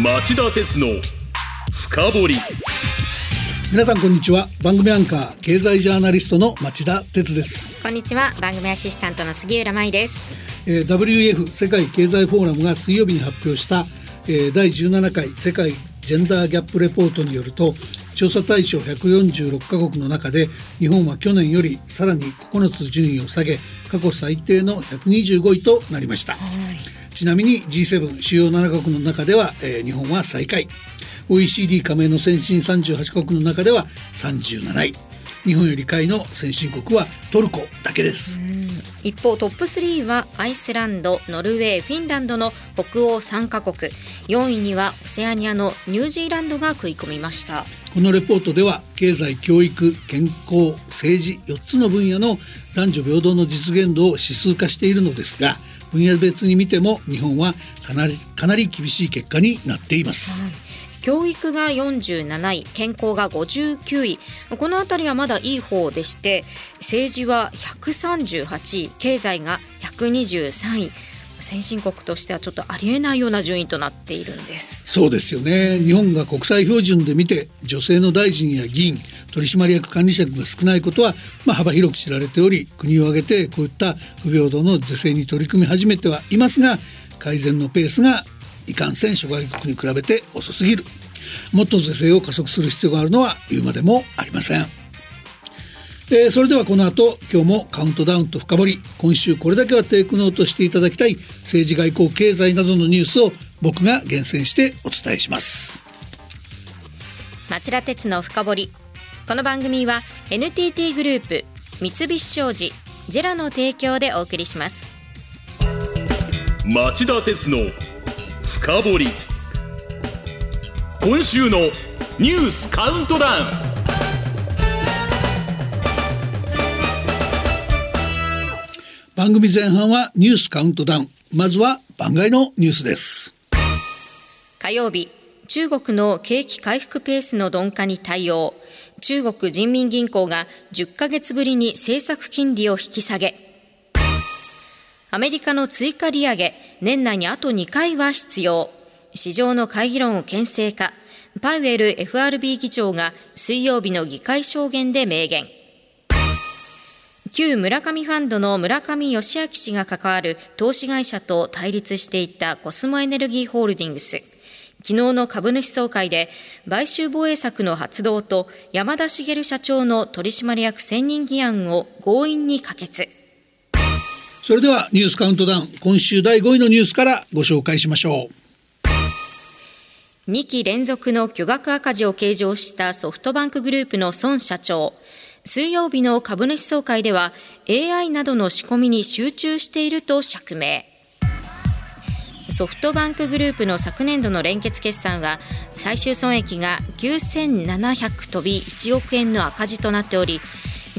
町田鉄の深掘り。皆さんこんにちは。番組アンカー経済ジャーナリストの町田鉄です。こんにちは。番組アシスタントの杉浦舞です、えー WEF 世界経済フォーラムが水曜日に発表した、えー第17回世界ジェンダーギャップレポートによると調査対象146カ国の中で日本は去年よりさらに9つ順位を下げ過去最低の125位となりました、ちなみに G7 主要7カ国の中では、えー日本は最下位。OECD 加盟の先進38カ国の中では37位。日本より下位の先進国はトルコだけです、一方トップ3はアイスランドノルウェーフィンランドの北欧3カ国。4位にはオセアニアのニュージーランドが食い込みました。このレポートでは経済教育健康政治4つの分野の男女平等の実現度を指数化しているのですが分野別に見ても日本はかなりかなり厳しい結果になっています、教育が47位健康が59位。この辺りはまだいい方でして政治は138位経済が123位。先進国としてはちょっとありえないような順位となっているんです。そうですよね。日本が国際標準で見て女性の大臣や議員取締役管理職が少ないことは、まあ、幅広く知られており国を挙げてこういった不平等の是正に取り組み始めてはいますが改善のペースがいかんせん諸外国に比べて遅すぎる。もっと是正を加速する必要があるのは言うまでもありません。えーそれではこの後今日もカウントダウンと深掘り。今週これだけはテイクノートしていただきたい。政治外交経済などのニュースを僕が厳選してお伝えします。町田鉄の深掘り。この番組は NTT グループ三菱商事ジェラの提供でお送りします。町田鉄の深掘り。今週のニュースカウントダウン番組前半はニュースカウントダウン。まずは番外のニュースです。火曜日中国の景気回復ペースの鈍化に対応。中国人民銀行が10ヶ月ぶりに政策金利を引き下げ。アメリカの追加利上げ年内にあと2回は必要。市場の会議論を牽制か。パウエル FRB 議長が水曜日の議会証言で明言。旧村上ファンドの村上義明氏が関わる投資会社と対立していたコスモエネルギーホールディングス。昨日の株主総会で買収防衛策の発動と山田茂社長の取締役選任議案を強引に可決。それではニュースカウントダウン今週第5位のニュースからご紹介しましょう。2期連続の巨額赤字を計上したソフトバンクグループの孫社長水曜日の株主総会では AI などの仕込みに集中していると釈明。ソフトバンクグループの昨年度の連結決算は最終損益が9700飛び1億円の赤字となっており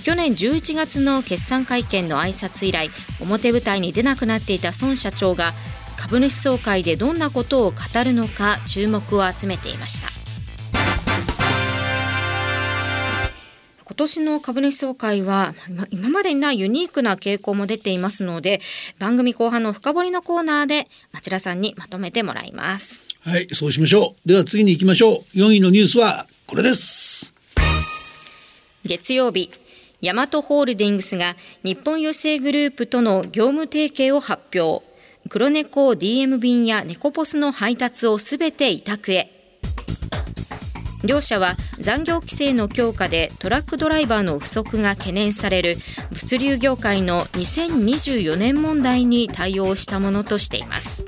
去年11月の決算会見の挨拶以来表舞台に出なくなっていた孫社長が株主総会でどんなことを語るのか注目を集めていました。年の株主総会は今今までにないユニークな傾向も出ていますので番組後半の深掘りのコーナーで町田さんにまとめてもらいます。はいそうしましょう。では次に行きましょう。4位のニュースはこれです。月曜日ヤマトホールディングスが日本郵政グループとの業務提携を発表。黒猫 DM 便や猫ポスの配達をすべて委託へ両社は残業規制の強化でトラックドライバーの不足が懸念される物流業界の2024年問題に対応したものとしています。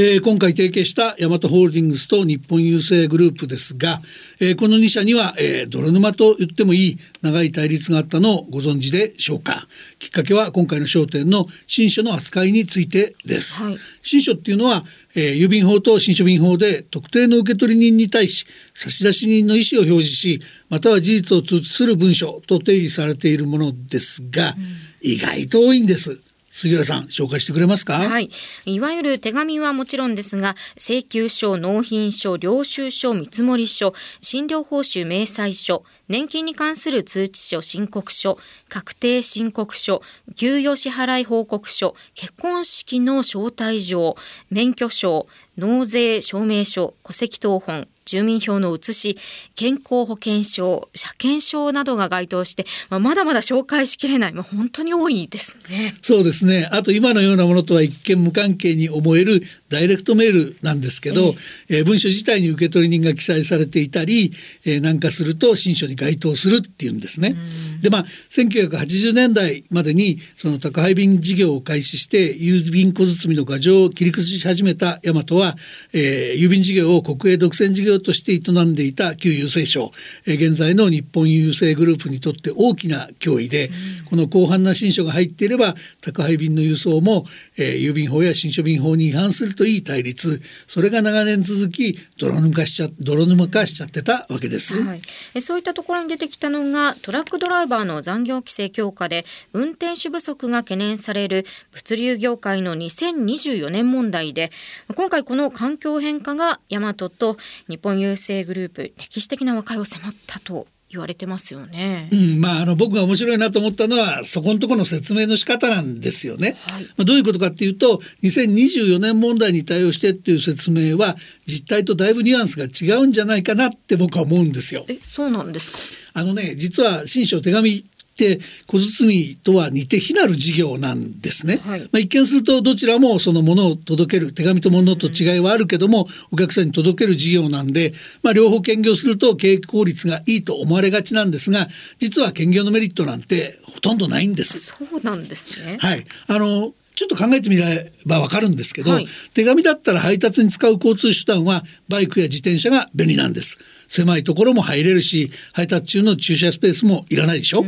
えー今回提携したヤマトホールディングスと日本郵政グループですが、えーこの2社には、えー泥沼と言ってもいい長い対立があったのをご存知でしょうか。きっかけは今回の焦点の新書の扱いについてです、はい。新書っていうのは、えー郵便法と新書便法で特定の受取人に対し差出人の意思を表示しまたは事実を通知する文書と定義されているものですが、意外と多いんです杉浦さん紹介してくれますか、はい、いわゆる手紙はもちろんですが請求書納品書領収書見積書診療報酬明細書年金に関する通知書申告書確定申告書給与支払い報告書結婚式の招待状免許証納税証明書戸籍謄本住民票の写し健康保険証車検証などが該当して、まあ、まだまだ紹介しきれない、まあ、本当に多いですね。そうですね。あと今のようなものとは一見無関係に思えるダイレクトメールなんですけど、えー、えー、文書自体に受け取り人が記載されていたり、えー、なんかすると新書に該当するっていうんですね。でまあ1980年代までにその宅配便事業を開始して郵便小包の牙城を切り崩し始めた大和は、えー、郵便事業を国営独占事業として営んでいた旧郵政省、え現在の日本郵政グループにとって大きな脅威で、うん、この広範な新書が入っていれば宅配便の輸送も、えー、郵便法や新書便法に違反するといい対立。それが長年続き泥沼化しちゃ泥沼化しちゃってたわけです、はい、そういったところに出てきたのがトラックドライバーの残業規制強化で運転手不足が懸念される物流業界の2024年問題で今回この環境変化がヤマトと日本郵政グループ歴史的な和解を迫ったと言われてますよね。うん、まああの僕が面白いなと思ったのはそこのところの説明の仕方なんですよね。はい、まあどういうことかっていうと2024年問題に対応してっていう説明は実態とだいぶニュアンスが違うんじゃないかなって僕は思うんですよ。えそうなんですか？あのね実は新書手紙って小包とは似て非なる事業なんですね、はい、まあ、一見するとどちらもそのものを届ける手紙と物と違いはあるけども、お客さんに届ける事業なんで、まあ、両方兼業すると経営効率がいいと思われがちなんですが実は兼業のメリットなんてほとんどないんです。そうなんですね。はい。あのちょっと考えてみればわかるんですけど、はい、手紙だったら配達に使う交通手段はバイクや自転車が便利なんです。狭いところも入れるし配達中の駐車スペースもいらないでしょ。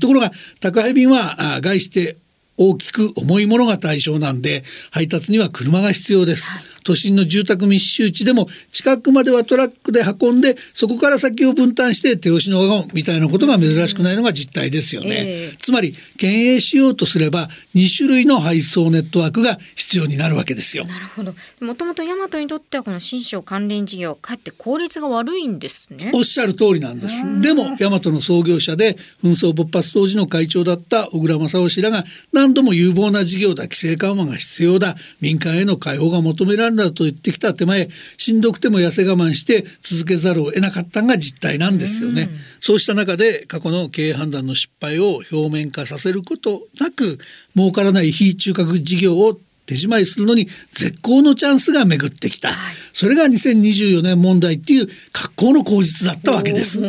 ところが宅配便は外して大きく重いものが対象なんで配達には車が必要です、はい、都心の住宅密集地でも近くまではトラックで運んでそこから先を分担して手押しのワゴンみたいなことが珍しくないのが実態ですよね、えー、つまり経営しようとすれば2種類の配送ネットワークが必要になるわけですよ。なるほど。もともと大和にとってはこの新商関連事業かえって効率が悪いんですね。おっしゃる通りなんです。でも大和の創業者で紛争勃発当時の会長だった小倉正夫氏らが何何度も有望な事業だ規制緩和が必要だ民間への開放が求められんだと言ってきた手前しんどくても痩せ我慢して続けざるを得なかったのが実態なんですよね。そうした中で過去の経営判断の失敗を表面化させることなく儲からない非中核事業を手締まいするのに絶好のチャンスが巡ってきた、はい、それが2024年問題っていう格好の口実だったわけです。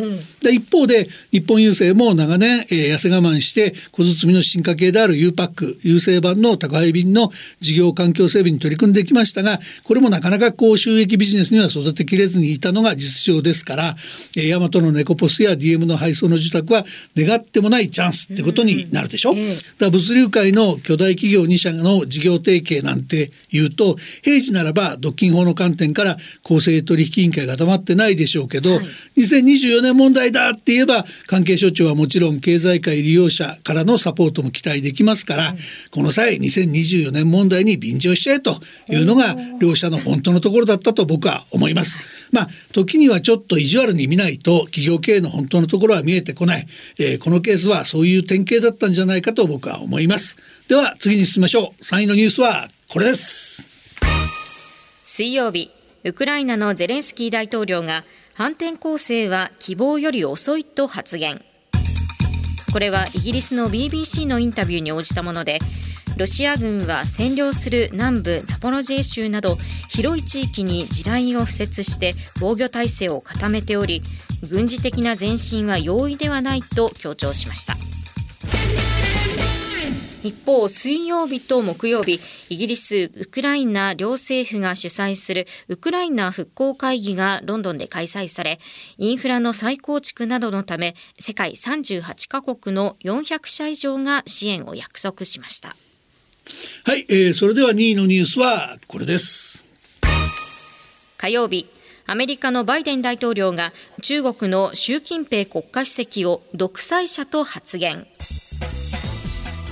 で一方で日本郵政も長年、えー、痩せ我慢して小包の進化系である U パック郵政版の宅配便の事業環境整備に取り組んできましたがこれもなかなかこう収益ビジネスには育てきれずにいたのが実情ですから、えー、ヤマトのネコポスや DM の配送の受託は願ってもないチャンスってことになるでしょ。うだから物流界の巨大企業2社の事業提携なんていうと平時ならば独禁法の観点から公正取引委員会が黙ってないでしょうけど、はい、2024年問題だって言えば関係省庁はもちろん経済界利用者からのサポートも期待できますから、うん、この際2024年問題に便乗しちゃえというのが両者の本当のところだったと僕は思います。まあ時にはちょっと意地悪に見ないと企業経営の本当のところは見えてこない、えー、このケースはそういう典型だったんじゃないかと僕は思います。では次に進みましょう。3位のニュースはこれです。水曜日ウクライナのゼレンスキー大統領が反転攻勢は希望より遅いと発言これはイギリスの BBC のインタビューに応じたものでロシア軍は占領する南部ザポロジエ州など広い地域に地雷を敷設して防御態勢を固めており軍事的な前進は容易ではないと強調しました。一方、水曜日と木曜日、イギリス、ウクライナ両政府が主催するウクライナ復興会議がロンドンで開催され、インフラの再構築などのため、世界38カ国の400社以上が支援を約束しました。はい、えー、それでは2位のニュースはこれです。火曜日、アメリカのバイデン大統領が中国の習近平国家主席を独裁者と発言。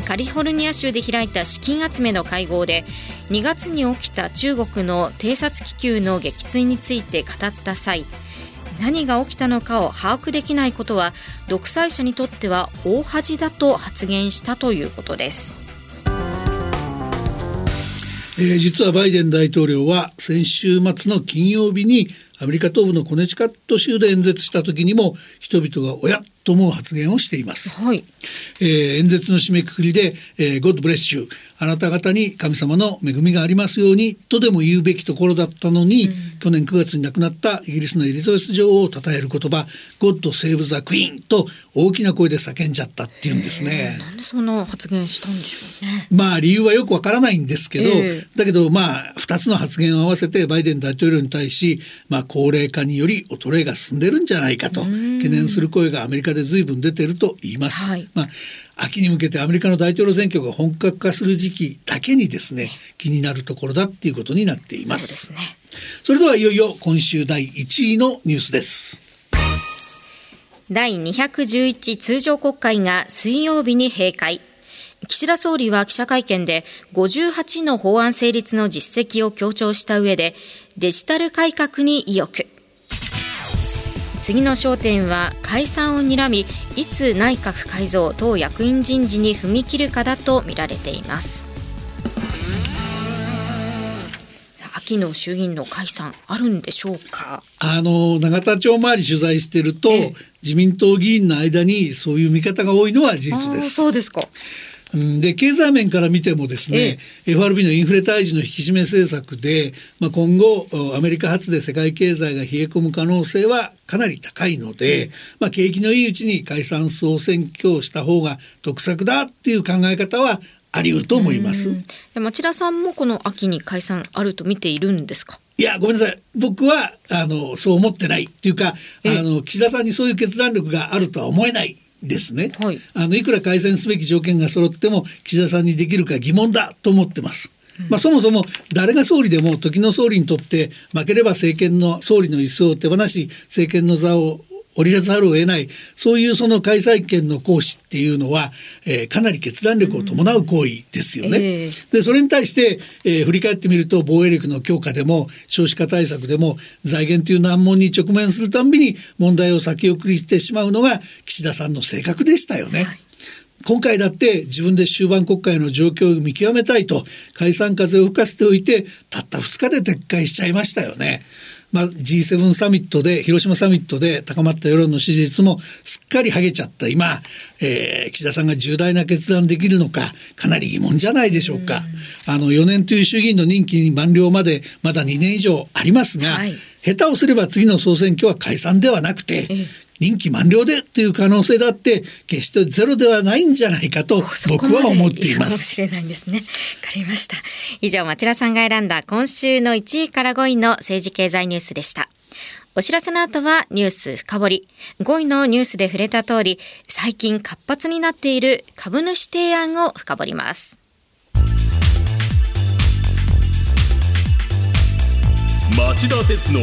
カリフォルニア州で開いた資金集めの会合で2月に起きた中国の偵察気球の撃墜について語った際何が起きたのかを把握できないことは独裁者にとっては大恥だと発言したということですえー、実はバイデン大統領は先週末の金曜日にアメリカ東部のコネチカット州で演説した時にも人々が「おや?」と思う発言をしています、はい、えー、演説の締めくくりで「えー、God bless you あなた方に神様の恵みがありますように」とでも言うべきところだったのに、うん、去年9月に亡くなったイギリスのエリザベス女王を称える言葉「God save the Queen」と大きな声で叫んじゃったっていうんですね。なんでそんな発言したんでしょうね。まあ理由はよくわからないんですけど、えー、だけどまあ2つの発言を合わせてバイデン大統領に対し、まあ、高齢化により衰えが進んでるんじゃないかと懸念する声がアメリカで随分出てると言います。はい、まあ秋に向けてアメリカの大統領選挙が本格化する時期だけにですね気になるところだっていうことになっています。そ、ね、それではいよいよ今週第1位のニュースです。第211通常国会が水曜日に閉会。岸田総理は記者会見で58の法案成立の実績を強調した上でデジタル改革に意欲次の焦点は解散を睨みいつ内閣改造党役員人事に踏み切るかだとみられています。秋の衆議院の解散あるんでしょうか？あの永田町周り取材してると、自民党議員の間にそういう見方が多いのは事実です。そうですかで経済面から見てもですね FRB のインフレ退治の引き締め政策で、まあ、今後アメリカ発で世界経済が冷え込む可能性はかなり高いので、まあ、景気のいいうちに解散総選挙をした方が得策だっていう考え方はあり得ると思います。町田さんもこの秋に解散あると見ているんですか？いやごめんなさい。僕はあのそう思ってないっていうかあの岸田さんにそういう決断力があるとは思えないですね、はい、あのいくら改善すべき条件が揃っても岸田さんにできるか疑問だと思ってます。まあ、そもそも誰が総理でも時の総理にとって負ければ政権の総理の椅子を手放し政権の座を降りざるを得ないそういうその開催権の行使っていうのは、えー、かなり決断力を伴う行為ですよね。うんえー、でそれに対して、えー、振り返ってみると防衛力の強化でも少子化対策でも財源という難問に直面するたんびに問題を先送りしてしまうのが岸田さんの性格でしたよね。はい今回だって自分で終盤国会の状況を見極めたいと解散風を吹かせておいてたった2日で撤回しちゃいましたよね。まあ、G7 サミットで広島サミットで高まった世論の支持率もすっかり剥げちゃった。今、えー、岸田さんが重大な決断できるのかかなり疑問じゃないでしょうか。あの4年という衆議院の任期満了までまだ2年以上ありますが、はい、下手をすれば次の総選挙は解散ではなくて、任期満了でという可能性だって決してゼロではないんじゃないかと僕は思っています。かもしれないんですね。わかりました。以上町田さんが選んだ今週の1位から5位の政治経済ニュースでした。お知らせの後はニュース深掘り。5位のニュースで触れた通り、最近活発になっている株主提案を深掘ります。町田鉄の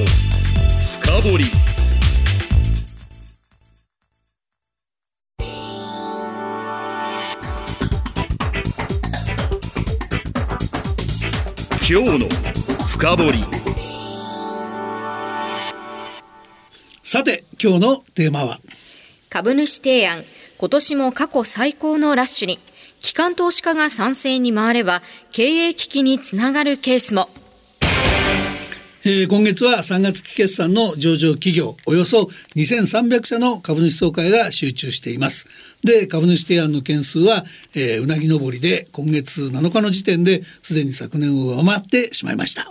深掘今日の深掘り。さて今日のテーマは？株主提案。今年も過去最高のラッシュに。機関投資家が賛成に回れば経営危機につながるケースも。えー、今月は3月期決算の上場企業およそ2300社の株主総会が集中していますで株主提案の件数は、えー、うなぎ登りで今月7日の時点ですでに昨年を上回ってしまいました。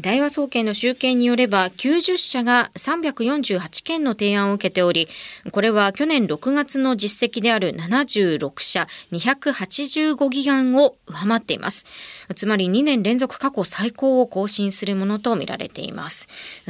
大和総研の集計によれば90社が348件の提案を受けておりこれは去年6月の実績である76社285議案を上回っています。つまり2年連続過去最高を更新するものとみられています。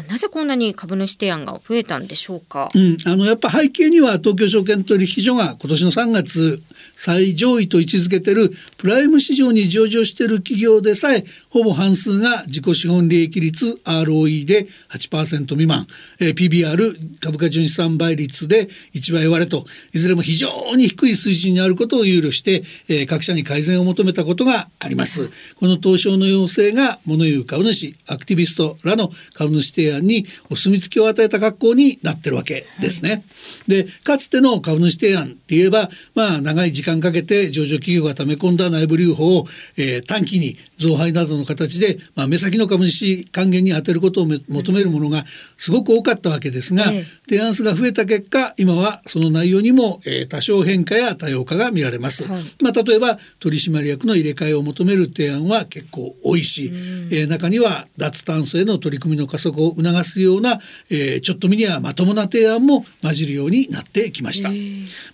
なぜこんなに株主提案が増えたんでしょうか、うん、あのやっぱ背景には東京証券取引所が今年の3月最上位と位置づけてるプライム市場に上場している企業でさえほぼ半数が自己資本利益率 ROE で8%未満、えー、PBR 株価純資産倍率で1倍割れといずれも非常に低い水準にあることを憂慮して、えー、各社に改善を求めたことがありますこの東証の要請が物言う株主アクティビストららの株主提案にお墨付きを与えた格好になってるわけですね。はい、でかつての株主提案って言えばまあ長い時間かけて上場企業が溜め込んだ内部留保を、えー、短期に増配などの形で、まあ、目先の株主還元に充てることを求めるものがすごく多かったわけですが、提案数が増えた結果今はその内容にも、えー、多少変化や多様化が見られます。はい、まあ、例えば取締役の入れ替えを求める提案は結構多いし、えー、中には脱炭素への取り組みの加速を促すような、えー、ちょっと見にはまともな提案も混じるようになってきました。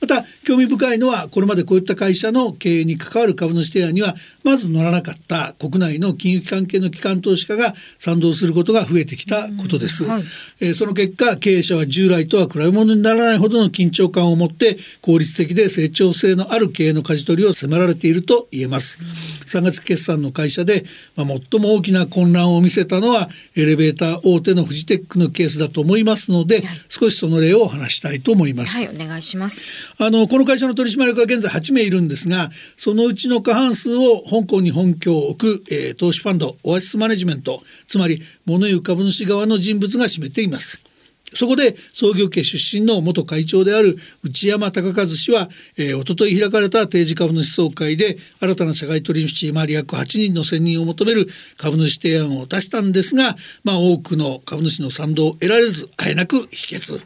また興味深いのはこれまでこういった会社の経営に関わる株主提案にはまず乗らなかった国内の金融機関系の機関投資家が賛同することが増えてきたことです。はい、えー、その結果経営者は従来とは比べ物にならないほどの緊張感を持って効率的で成長性のある経営の舵取りを迫られていると言えます。3月決算の会社で、まあ、最も大きな混乱を見せたのはエレベーター大手のフジテックのケースだと思いますので、はい、少しその例を話したいと思います。はい、お願いします。あのこの会社の取締役は現在8名いるんですが、そのうちの過半数を香港に本拠を置く、えー、投資ファンドオアシスマネジメント、つまり物言う株主側の人物が占めています。そこで創業家出身の元会長である内山隆和氏は、えー、一昨日開かれた定時株主総会で新たな社外取締役8人の選任を求める株主提案を出したんですが、まあ、多くの株主の賛同を得られずあえなく否決、うん、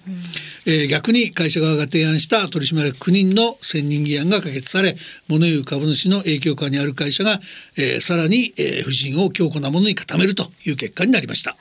えー、逆に会社側が提案した取締役9人の選任議案が可決され物言う株主の影響下にある会社が、えー、さらに、えー、夫人を強固なものに固めるという結果になりました。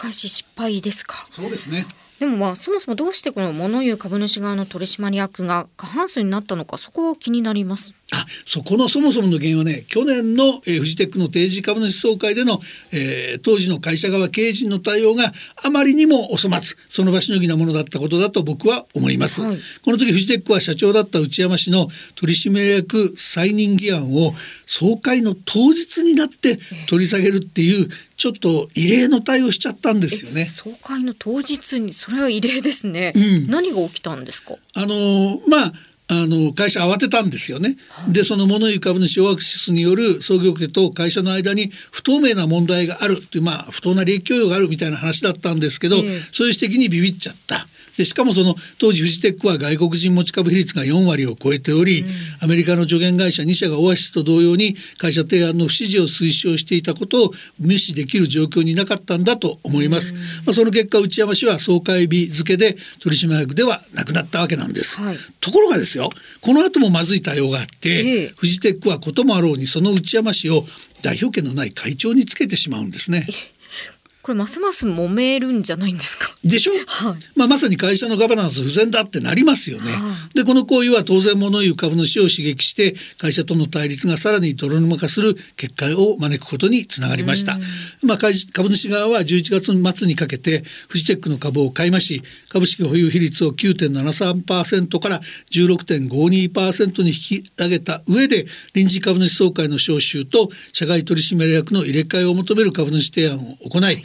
返し失敗ですか？そうですね。でもまあそもそもどうしてこの物言う株主側の取締役が過半数になったのかそこ気になります。あそこのそもそもの原因はね去年の、えー、フジテックの定時株主総会での、えー、当時の会社側経営陣の対応があまりにもお粗末その場しのぎなものだったことだと僕は思います、はい、この時フジテックは社長だった内山氏の取締役再任議案を総会の当日になって取り下げるっていうちょっと異例の対応しちゃったんですよね。総会の当日にそれは異例ですね。うん、何が起きたんですか？あのまああの会社慌てたんですよね。でその物言う株主オアクシスによる創業家と会社の間に不透明な問題があるというまあ不当な利益供与があるみたいな話だったんですけど、えー、そういう指摘にビビっちゃった。でしかもその当時フジテックは外国人持ち株比率が4割を超えており、うん、アメリカの助言会社2社がオアシスと同様に会社提案の不支持を推奨していたことを無視できる状況になかったんだと思います。うん、まあ、その結果内山氏は総会日付で取締役ではなくなったわけなんです。はい、ところがですよこの後もまずい対応があって、えフジテックはこともあろうにその内山氏を代表権のない会長につけてしまうんですね。これますます揉めるんじゃないんですか？でしょ、はい、まあ、まさに会社のガバナンス不全だってなりますよね。はい、でこの行為は当然物言う株主を刺激して会社との対立がさらに泥沼化する結果を招くことにつながりました。まあ、株主側は11月末にかけてフジテックの株を買い増し株式保有比率を9.73%から16.52%に引き上げた上で臨時株主総会の招集と社外取締役の入れ替えを求める株主提案を行い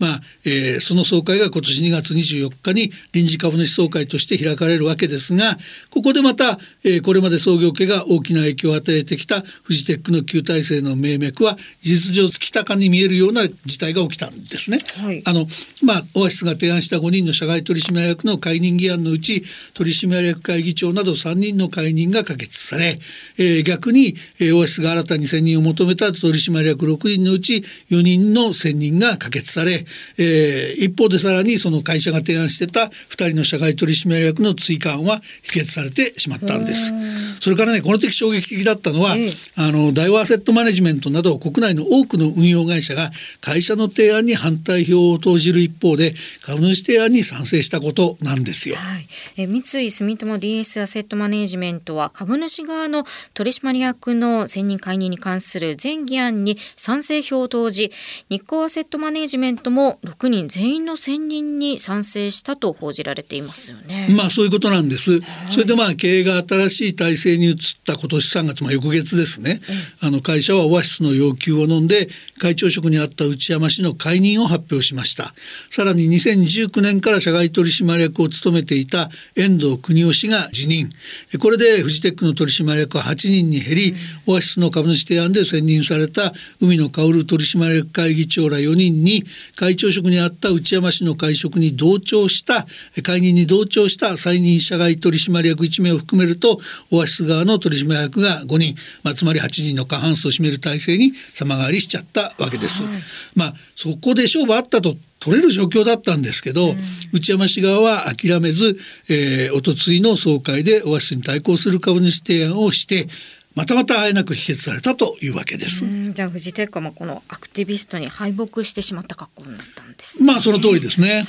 まあえー、その総会が今年2月24日に臨時株主総会として開かれるわけですがここでまた、えー、これまで創業家が大きな影響を与えてきたフジテックの旧体制の命脈は事実上月高に見えるような事態が起きたんですね。はい、あのまあオアシスが提案した5人の社外取締役の解任議案のうち取締役会議長など3人の解任が可決され、えー、逆に、えー、オアシスが新たに選任を求めた取締役6人のうち4人の選任が可決され、えー、一方でさらにその会社が提案してた2人の社外取締役の追加案は否決されてしまったんです。それからねこの時衝撃的だったのは、えあの大和アセットマネジメントなど国内の多くの運用会社が会社の提案に反対票を投じる一方で株主提案に賛成したことなんですよ。はい、え三井住友 DS アセットマネジメントは株主側の取締役の選任解任に関する全議案に賛成票を投じ日興アセットマネジメントも6人全員の選任に賛成したと報じられていますよね。まあそういうことなんです。はい、それでまあ経営が新しい体制に移った今年3月、まあ、翌月ですね、うん、あの会社はオアシスの要求を飲んで会長職にあった内山氏の解任を発表しました。さらに2019年から社外取締役を務めていた遠藤邦夫氏が辞任。これでフジテックの取締役は8人に減り、うん、オアシスの株主提案で選任された海野薫取締役会議長ら4人に会長職にあった内山氏の会食に同調した会議に同調した再任社外取締役1名を含めるとオアシス側の取締役が5人、まあ、つまり8人の過半数を占める体制に様変わりしちゃったわけです。はい、まあそこで勝負あったと取れる状況だったんですけど、うん、内山氏側は諦めず、えー、おとついの総会でオアシスに対抗する株主提案をしてまたまたあえなく否決されたというわけです。じゃあフジテックもこのアクティビストに敗北してしまった格好になったんです、ね、まあその通りですね。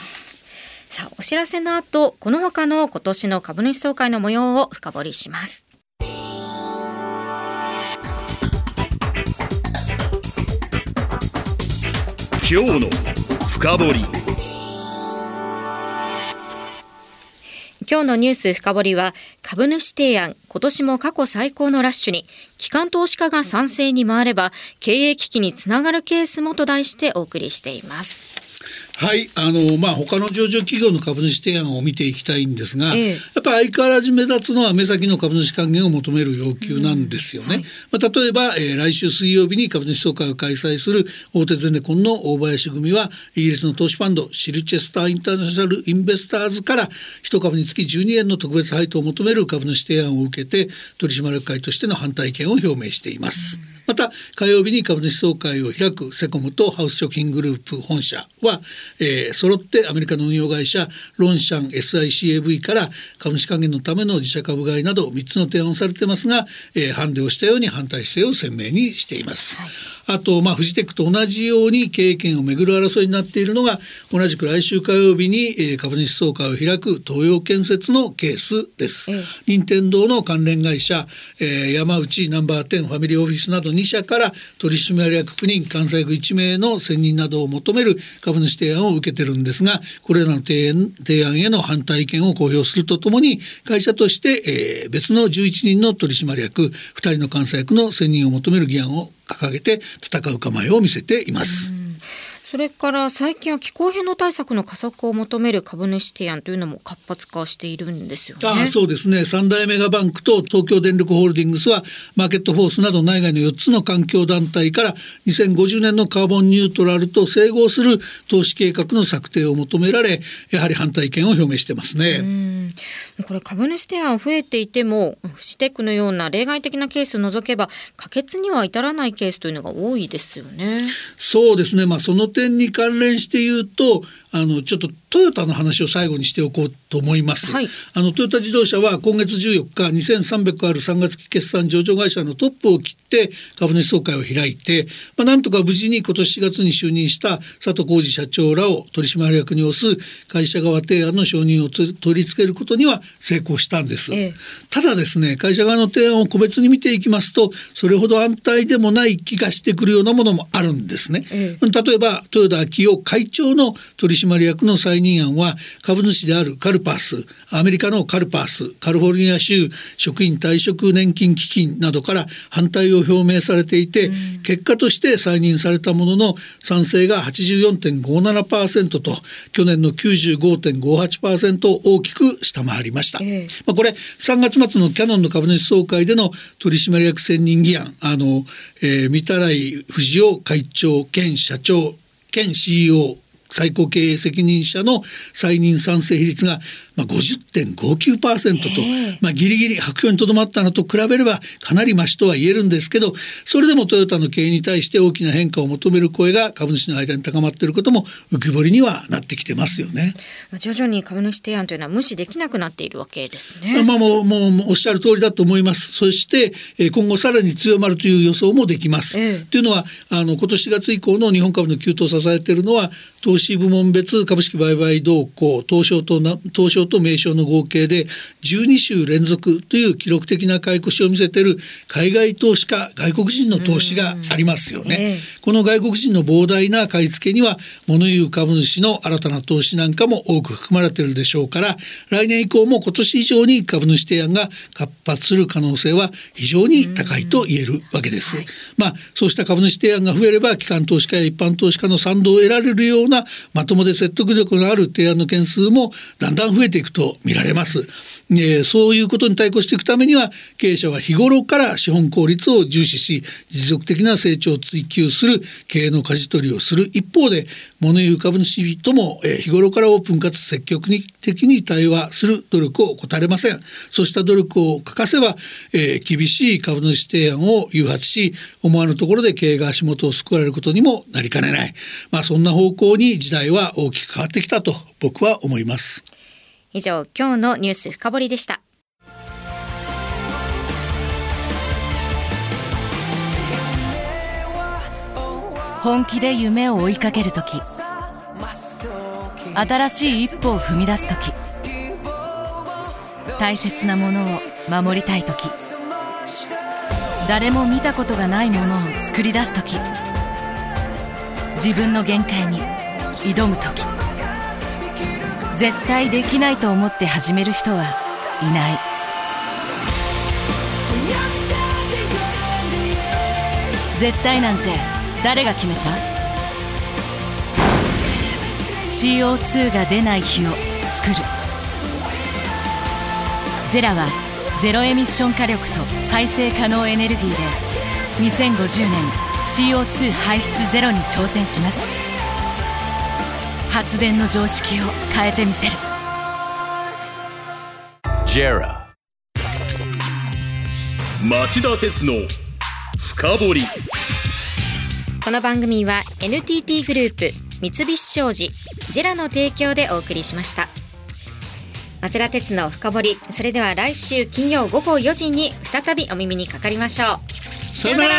さあお知らせの後この他の今年の株主総会の模様を深掘りします。今日の深掘り今日のニュース深掘りは株主提案今年も過去最高のラッシュに機関投資家が賛成に回れば経営危機につながるケースもと題してお送りしています。はいあのまあ他の上場企業の株主提案を見ていきたいんですが、ええ、やっぱ相変わらず目立つのは目先の株主還元を求める要求なんですよね。うんはい、まあ、例えば、えー、来週水曜日に株主総会を開催する大手ゼネコンの大林組はイギリスの投資ファンドシルチェスターインターナショナルインベスターズから1株につき12円の特別配当を求める株主提案を受けて取締役会としての反対意見を表明しています。うんまた火曜日に株主総会を開くセコムとハウス貯金グループ本社は、えー、揃ってアメリカの運用会社ロンシャン SICAV から株主還元のための自社株買いなど3つの提案をされてますが、えー、ハンデをしたように反対姿勢を鮮明にしています。はいあと、まあ、フジテックと同じように経営権をめぐる争いになっているのが同じく来週火曜日に、えー、株主総会を開く東洋建設のケースです。任天堂の関連会社、えー、山内ナンバー10ファミリーオフィスなど2社から取締役9人関西区1名の選任などを求める株主提案を受けてるんですがこれらの提案への反対意見を公表するとともに会社として、えー、別の11人の取締役2人の関西区の選任を求める議案を掲げて戦う構えを見せています。それから最近は気候変動対策の加速を求める株主提案というのも活発化しているんですよね。あそうですね三大メガバンクと東京電力ホールディングスはマーケットフォースなど内外の4つの環境団体から2050年のカーボンニュートラルと整合する投資計画の策定を求められやはり反対意見を表明してますね。これ株主提案増えていてもフジテックのような例外的なケースを除けば可決には至らないケースというのが多いですよね。そうですねまあその点に関連して言うとあのちょっとトヨタの話を最後にしておこうと思います。はい、あのトヨタ自動車は今月14日2300ある3月期決算上場会社のトップを切って株主総会を開いて、まあ、なんとか無事に今年4月に就任した佐藤浩二社長らを取締役に推す会社側提案の承認を取り付けることには成功したんです。ええ、ただですね会社側の提案を個別に見ていきますとそれほど安泰でもない気がしてくるようなものもあるんですね。え、例えば豊田昭夫会長の取締役の再任案は株主であるカルパスアメリカのカルパスカリフォルニア州職員退職年金基金などから反対を表明されていて、うん、結果として再任されたものの賛成が84.57%と去年の95.58%を大きく下回りました、えー、まあ、これ3月末のキャノンの株主総会での取締役選任議案あの、えー、御たらい藤尾会長兼社長兼 CEO 最高経営責任者の再任賛成比率がまあ、50.59%と、まあ、ギリギリ白票にとどまったのと比べればかなり増しとは言えるんですけどそれでもトヨタの経営に対して大きな変化を求める声が株主の間に高まっていることも浮き彫りにはなってきてますよね。徐々に株主提案というのは無視できなくなっているわけですね。まあもうもうおっしゃる通りだと思います。そして今後さらに強まるという予想もできます。ええというのはあの今年4月以降の日本株の急騰を支えているのは投資部門別株式売買動向東証と東証と名称の合計で12週連続という記録的な買い越しを見せている海外投資家外国人の投資がありますよね、えー、この外国人の膨大な買い付けには物言う株主の新たな投資なんかも多く含まれているでしょうから来年以降も今年以上に株主提案が活発する可能性は非常に高いと言えるわけです、はい、まあそうした株主提案が増えれば機関投資家や一般投資家の賛同を得られるようなまともで説得力のある提案の件数もだんだん増えていくと見られます。えー、そういうことに対抗していくためには経営者は日頃から資本効率を重視し持続的な成長を追求する経営の舵取りをする。一方で物言う株主とも、えー、日頃からオープンかつ積極的に対話する努力を怠れません。そうした努力を欠かせば、えー、厳しい株主提案を誘発し思わぬところで経営が足元を救われることにもなりかねない、まあ、そんな方向に時代は大きく変わってきたと僕は思います。以上今日のニュース深掘りでした。本気で夢を追いかける時新しい一歩を踏み出す時大切なものを守りたい時誰も見たことがないものを作り出す時自分の限界に挑む時。絶対できないと思って始める人はいない。絶対なんて誰が決めた？CO2 が出ない日を作る。ジェラはゼロエミッション火力と再生可能エネルギーで2050年 CO2 排出ゼロに挑戦します。発電の常識を変えてみせる。ジェラ町田鉄の深掘り。この番組は NTT グループ三菱商事ジェラの提供でお送りしました。町田鉄の深掘りそれでは来週金曜午後4時に再びお耳にかかりましょう。さよなら